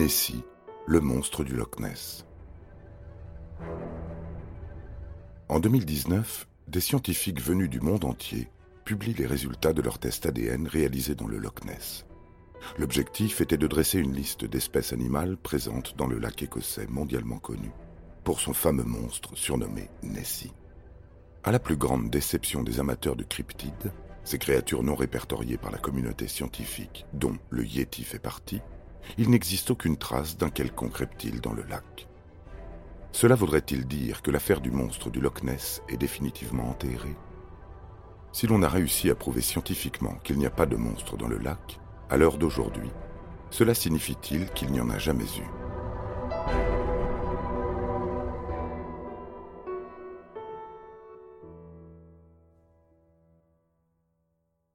Nessie, le monstre du Loch Ness. En 2019, des scientifiques venus du monde entier publient les résultats de leurs tests ADN réalisés dans le Loch Ness. L'objectif était de dresser une liste d'espèces animales présentes dans le lac écossais mondialement connu pour son fameux monstre surnommé Nessie. À la plus grande déception des amateurs de cryptides, ces créatures non répertoriées par la communauté scientifique, dont le Yeti fait partie, il n'existe aucune trace d'un quelconque reptile dans le lac. Cela voudrait-il dire que l'affaire du monstre du Loch Ness est définitivement enterrée? Si l'on a réussi à prouver scientifiquement qu'il n'y a pas de monstre dans le lac, à l'heure d'aujourd'hui, cela signifie-t-il qu'il n'y en a jamais eu?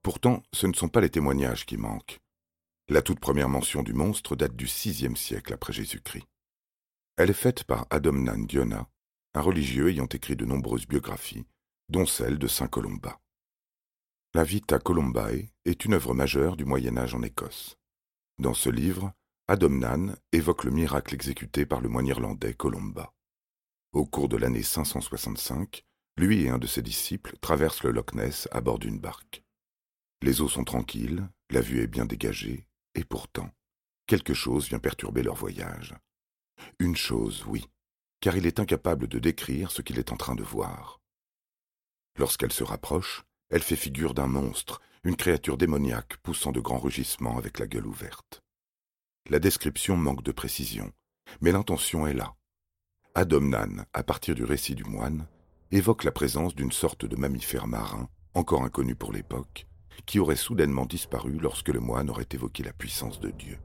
Pourtant, ce ne sont pas les témoignages qui manquent. La toute première mention du monstre date du VIe siècle après Jésus-Christ. Elle est faite par Adomnan Diona, un religieux ayant écrit de nombreuses biographies, dont celle de Saint Colomba. La Vita Columbae est une œuvre majeure du Moyen Âge en Écosse. Dans ce livre, Adomnan évoque le miracle exécuté par le moine irlandais Colomba. Au cours de l'année 565, lui et un de ses disciples traversent le Loch Ness à bord d'une barque. Les eaux sont tranquilles, la vue est bien dégagée, et pourtant, quelque chose vient perturber leur voyage. Une chose, oui, car il est incapable de décrire ce qu'il est en train de voir. Lorsqu'elle se rapproche, elle fait figure d'un monstre, une créature démoniaque poussant de grands rugissements avec la gueule ouverte. La description manque de précision, mais l'intention est là. Adomnan, à partir du récit du moine, évoque la présence d'une sorte de mammifère marin, encore inconnu pour l'époque, qui aurait soudainement disparu lorsque le moine aurait évoqué la puissance de Dieu.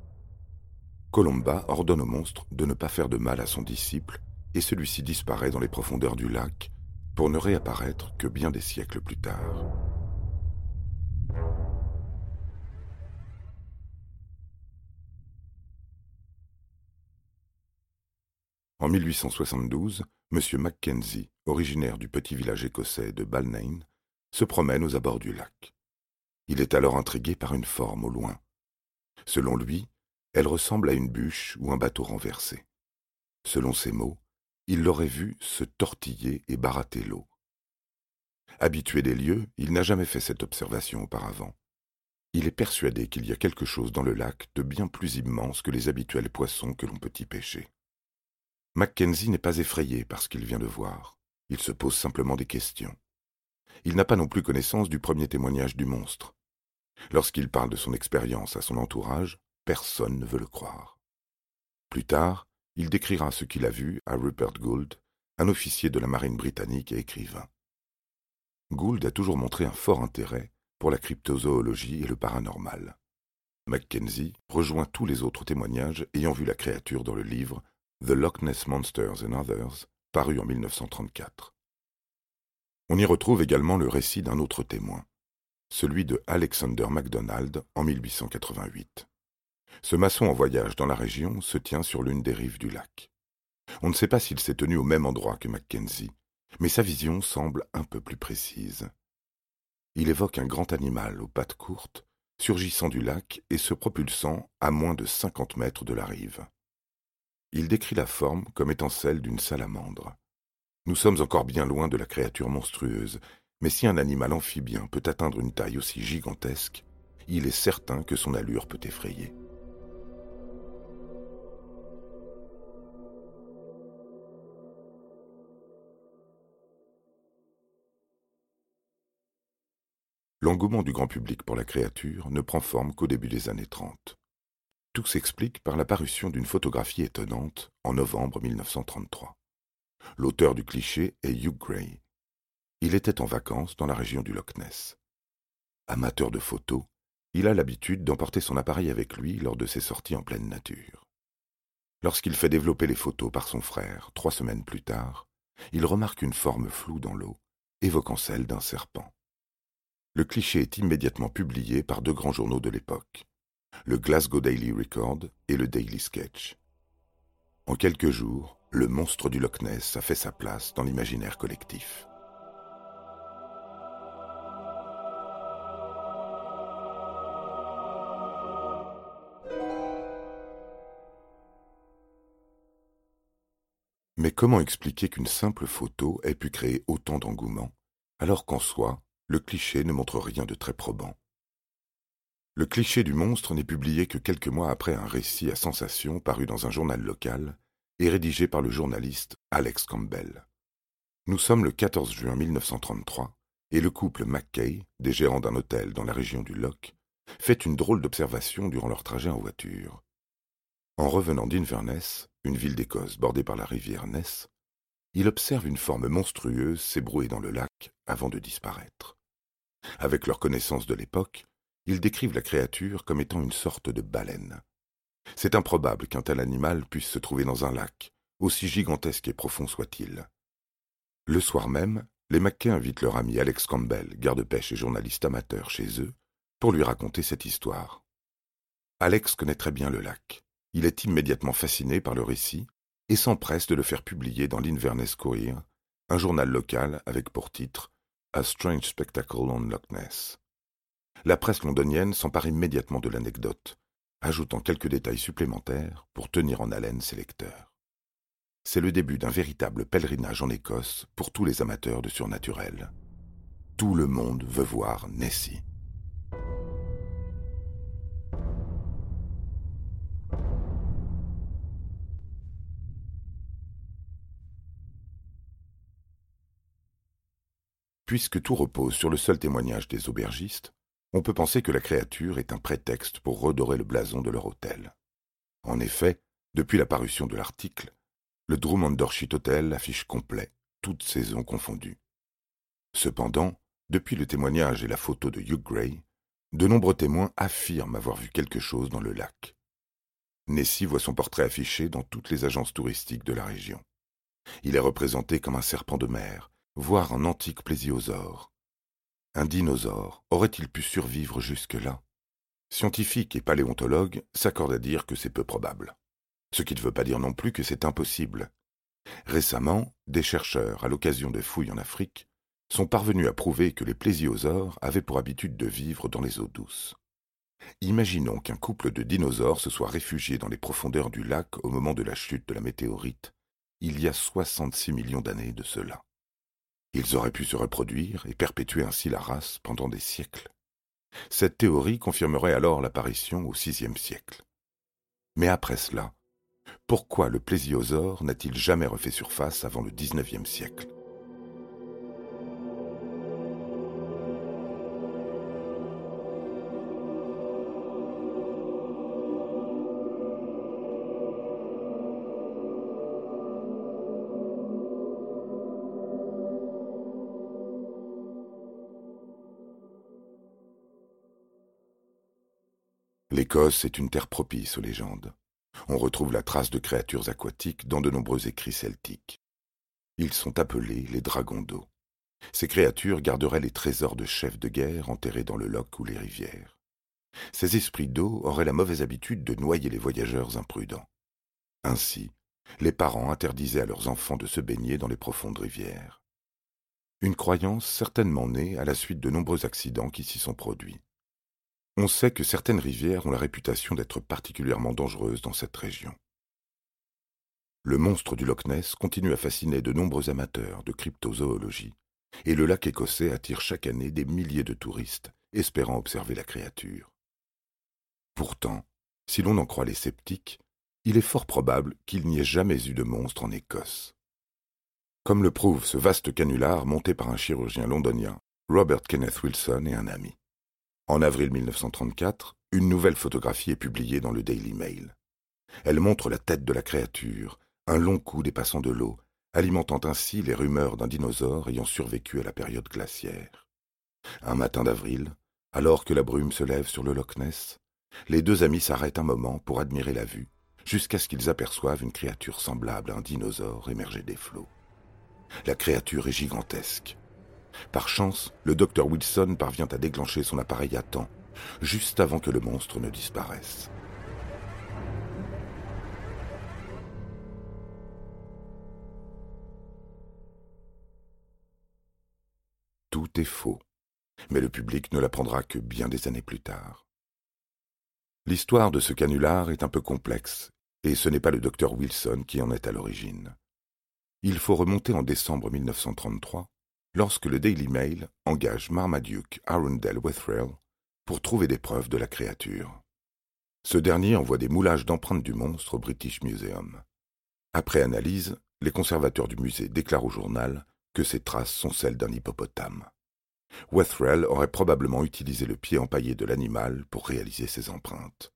Colomba ordonne au monstre de ne pas faire de mal à son disciple, et celui-ci disparaît dans les profondeurs du lac, pour ne réapparaître que bien des siècles plus tard. En 1872, M. Mackenzie, originaire du petit village écossais de Balnain, se promène aux abords du lac. Il est alors intrigué par une forme au loin. Selon lui, elle ressemble à une bûche ou un bateau renversé. Selon ses mots, il l'aurait vu se tortiller et barater l'eau. Habitué des lieux, il n'a jamais fait cette observation auparavant. Il est persuadé qu'il y a quelque chose dans le lac de bien plus immense que les habituels poissons que l'on peut y pêcher. Mackenzie n'est pas effrayé par ce qu'il vient de voir. Il se pose simplement des questions. Il n'a pas non plus connaissance du premier témoignage du monstre. Lorsqu'il parle de son expérience à son entourage, personne ne veut le croire. Plus tard, il décrira ce qu'il a vu à Rupert Gould, un officier de la marine britannique et écrivain. Gould a toujours montré un fort intérêt pour la cryptozoologie et le paranormal. Mackenzie rejoint tous les autres témoignages ayant vu la créature dans le livre The Loch Ness Monsters and Others, paru en 1934. On y retrouve également le récit d'un autre témoin, celui de Alexander MacDonald en 1888. Ce maçon en voyage dans la région se tient sur l'une des rives du lac. On ne sait pas s'il s'est tenu au même endroit que Mackenzie, mais sa vision semble un peu plus précise. Il évoque un grand animal aux pattes courtes, surgissant du lac et se propulsant à moins de cinquante mètres de la rive. Il décrit la forme comme étant celle d'une salamandre. Nous sommes encore bien loin de la créature monstrueuse, mais si un animal amphibien peut atteindre une taille aussi gigantesque, il est certain que son allure peut effrayer. L'engouement du grand public pour la créature ne prend forme qu'au début des années 30. Tout s'explique par l'apparition d'une photographie étonnante en novembre 1933. L'auteur du cliché est Hugh Gray. Il était en vacances dans la région du Loch Ness. Amateur de photos, il a l'habitude d'emporter son appareil avec lui lors de ses sorties en pleine nature. Lorsqu'il fait développer les photos par son frère, trois semaines plus tard, il remarque une forme floue dans l'eau, évoquant celle d'un serpent. Le cliché est immédiatement publié par deux grands journaux de l'époque, le Glasgow Daily Record et le Daily Sketch. En quelques jours, le monstre du Loch Ness a fait sa place dans l'imaginaire collectif. Mais comment expliquer qu'une simple photo ait pu créer autant d'engouement, alors qu'en soi, le cliché ne montre rien de très probant? Le cliché du monstre n'est publié que quelques mois après un récit à sensation paru dans un journal local et rédigé par le journaliste Alex Campbell. Nous sommes le 14 juin 1933 et le couple Mackay, des gérants d'un hôtel dans la région du Loch, fait une drôle d'observation durant leur trajet en voiture. En revenant d'Inverness, une ville d'Écosse bordée par la rivière Ness, il observe une forme monstrueuse s'ébrouer dans le lac avant de disparaître. Avec leur connaissance de l'époque, ils décrivent la créature comme étant une sorte de baleine. C'est improbable qu'un tel animal puisse se trouver dans un lac, aussi gigantesque et profond soit-il. Le soir même, les Mackay invitent leur ami Alex Campbell, garde-pêche et journaliste amateur chez eux, pour lui raconter cette histoire. Alex connaît très bien le lac. Il est immédiatement fasciné par le récit et s'empresse de le faire publier dans l'Inverness Courier, un journal local avec pour titre A Strange Spectacle on Loch Ness. La presse londonienne s'empare immédiatement de l'anecdote, ajoutant quelques détails supplémentaires pour tenir en haleine ses lecteurs. C'est le début d'un véritable pèlerinage en Écosse pour tous les amateurs de surnaturel. Tout le monde veut voir Nessie. Puisque tout repose sur le seul témoignage des aubergistes, on peut penser que la créature est un prétexte pour redorer le blason de leur hôtel. En effet, depuis la parution de l'article, le Drummond Hotel affiche complet, toutes saisons confondues. Cependant, depuis le témoignage et la photo de Hugh Gray, de nombreux témoins affirment avoir vu quelque chose dans le lac. Nessie voit son portrait affiché dans toutes les agences touristiques de la région. Il est représenté comme un serpent de mer, voire un antique plésiosaure. Un dinosaure aurait-il pu survivre jusque-là? Scientifiques et paléontologues s'accordent à dire que c'est peu probable. Ce qui ne veut pas dire non plus que c'est impossible. Récemment, des chercheurs, à l'occasion des fouilles en Afrique, sont parvenus à prouver que les plésiosaures avaient pour habitude de vivre dans les eaux douces. Imaginons qu'un couple de dinosaures se soit réfugié dans les profondeurs du lac au moment de la chute de la météorite, il y a 66 millions d'années de cela. Ils auraient pu se reproduire et perpétuer ainsi la race pendant des siècles. Cette théorie confirmerait alors l'apparition au VIe siècle. Mais après cela, pourquoi le plésiosaure n'a-t-il jamais refait surface avant le XIXe siècle? L'Écosse est une terre propice aux légendes. On retrouve la trace de créatures aquatiques dans de nombreux écrits celtiques. Ils sont appelés les dragons d'eau. Ces créatures garderaient les trésors de chefs de guerre enterrés dans le loch ou les rivières. Ces esprits d'eau auraient la mauvaise habitude de noyer les voyageurs imprudents. Ainsi, les parents interdisaient à leurs enfants de se baigner dans les profondes rivières. Une croyance certainement née à la suite de nombreux accidents qui s'y sont produits. On sait que certaines rivières ont la réputation d'être particulièrement dangereuses dans cette région. Le monstre du Loch Ness continue à fasciner de nombreux amateurs de cryptozoologie, et le lac écossais attire chaque année des milliers de touristes espérant observer la créature. Pourtant, si l'on en croit les sceptiques, il est fort probable qu'il n'y ait jamais eu de monstre en Écosse. Comme le prouve ce vaste canular monté par un chirurgien londonien, Robert Kenneth Wilson et un ami. En avril 1934, une nouvelle photographie est publiée dans le Daily Mail. Elle montre la tête de la créature, un long cou dépassant de l'eau, alimentant ainsi les rumeurs d'un dinosaure ayant survécu à la période glaciaire. Un matin d'avril, alors que la brume se lève sur le Loch Ness, les deux amis s'arrêtent un moment pour admirer la vue, jusqu'à ce qu'ils aperçoivent une créature semblable à un dinosaure émerger des flots. La créature est gigantesque. Par chance, le docteur Wilson parvient à déclencher son appareil à temps, juste avant que le monstre ne disparaisse. Tout est faux, mais le public ne l'apprendra que bien des années plus tard. L'histoire de ce canular est un peu complexe, et ce n'est pas le docteur Wilson qui en est à l'origine. Il faut remonter en décembre 1933, lorsque le Daily Mail engage Marmaduke Arundel Wetherill pour trouver des preuves de la créature. Ce dernier envoie des moulages d'empreintes du monstre au British Museum. Après analyse, les conservateurs du musée déclarent au journal que ces traces sont celles d'un hippopotame. Wetherill aurait probablement utilisé le pied empaillé de l'animal pour réaliser ces empreintes.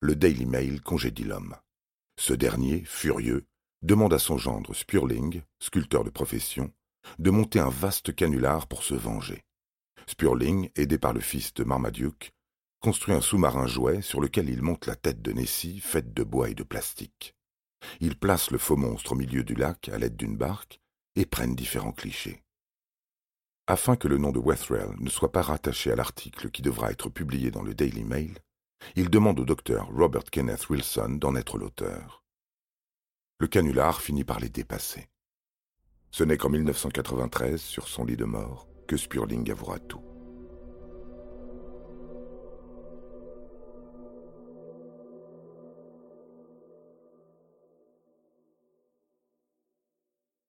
Le Daily Mail congédie l'homme. Ce dernier, furieux, demande à son gendre Spurling, sculpteur de profession, de monter un vaste canular pour se venger. Spurling, aidé par le fils de Marmaduke, construit un sous-marin jouet sur lequel il monte la tête de Nessie faite de bois et de plastique. Il place le faux monstre au milieu du lac à l'aide d'une barque et prennent différents clichés. Afin que le nom de Wethrell ne soit pas rattaché à l'article qui devra être publié dans le Daily Mail, il demande au docteur Robert Kenneth Wilson d'en être l'auteur. Le canular finit par les dépasser. Ce n'est qu'en 1993, sur son lit de mort, que Spurling avouera tout.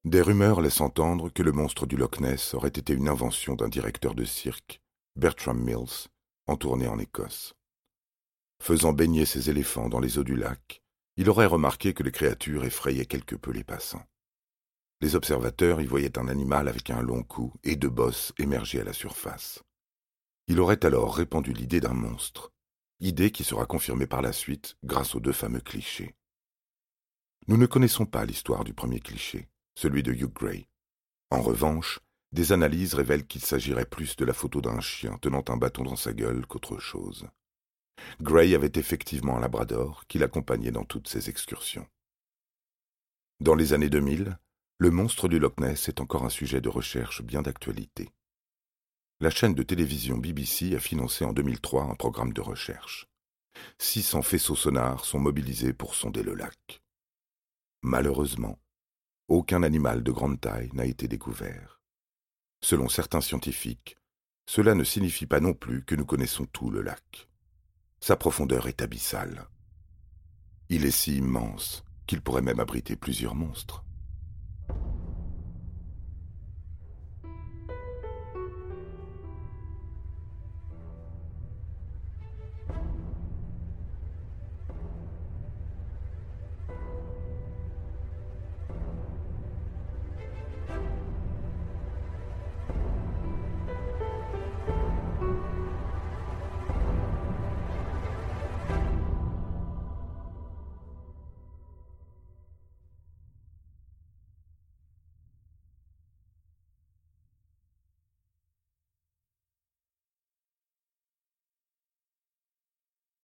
Des rumeurs laissent entendre que le monstre du Loch Ness aurait été une invention d'un directeur de cirque, Bertram Mills, en tournée en Écosse. Faisant baigner ses éléphants dans les eaux du lac, il aurait remarqué que les créatures effrayaient quelque peu les passants. Les observateurs y voyaient un animal avec un long cou et deux bosses émerger à la surface. Il aurait alors répandu l'idée d'un monstre, idée qui sera confirmée par la suite grâce aux deux fameux clichés. Nous ne connaissons pas l'histoire du premier cliché, celui de Hugh Gray. En revanche, des analyses révèlent qu'il s'agirait plus de la photo d'un chien tenant un bâton dans sa gueule qu'autre chose. Gray avait effectivement un labrador qui l'accompagnait dans toutes ses excursions. Dans les années 2000, le monstre du Loch Ness est encore un sujet de recherche bien d'actualité. La chaîne de télévision BBC a financé en 2003 un programme de recherche. 600 faisceaux sonars sont mobilisés pour sonder le lac. Malheureusement, aucun animal de grande taille n'a été découvert. Selon certains scientifiques, cela ne signifie pas non plus que nous connaissons tout le lac. Sa profondeur est abyssale. Il est si immense qu'il pourrait même abriter plusieurs monstres.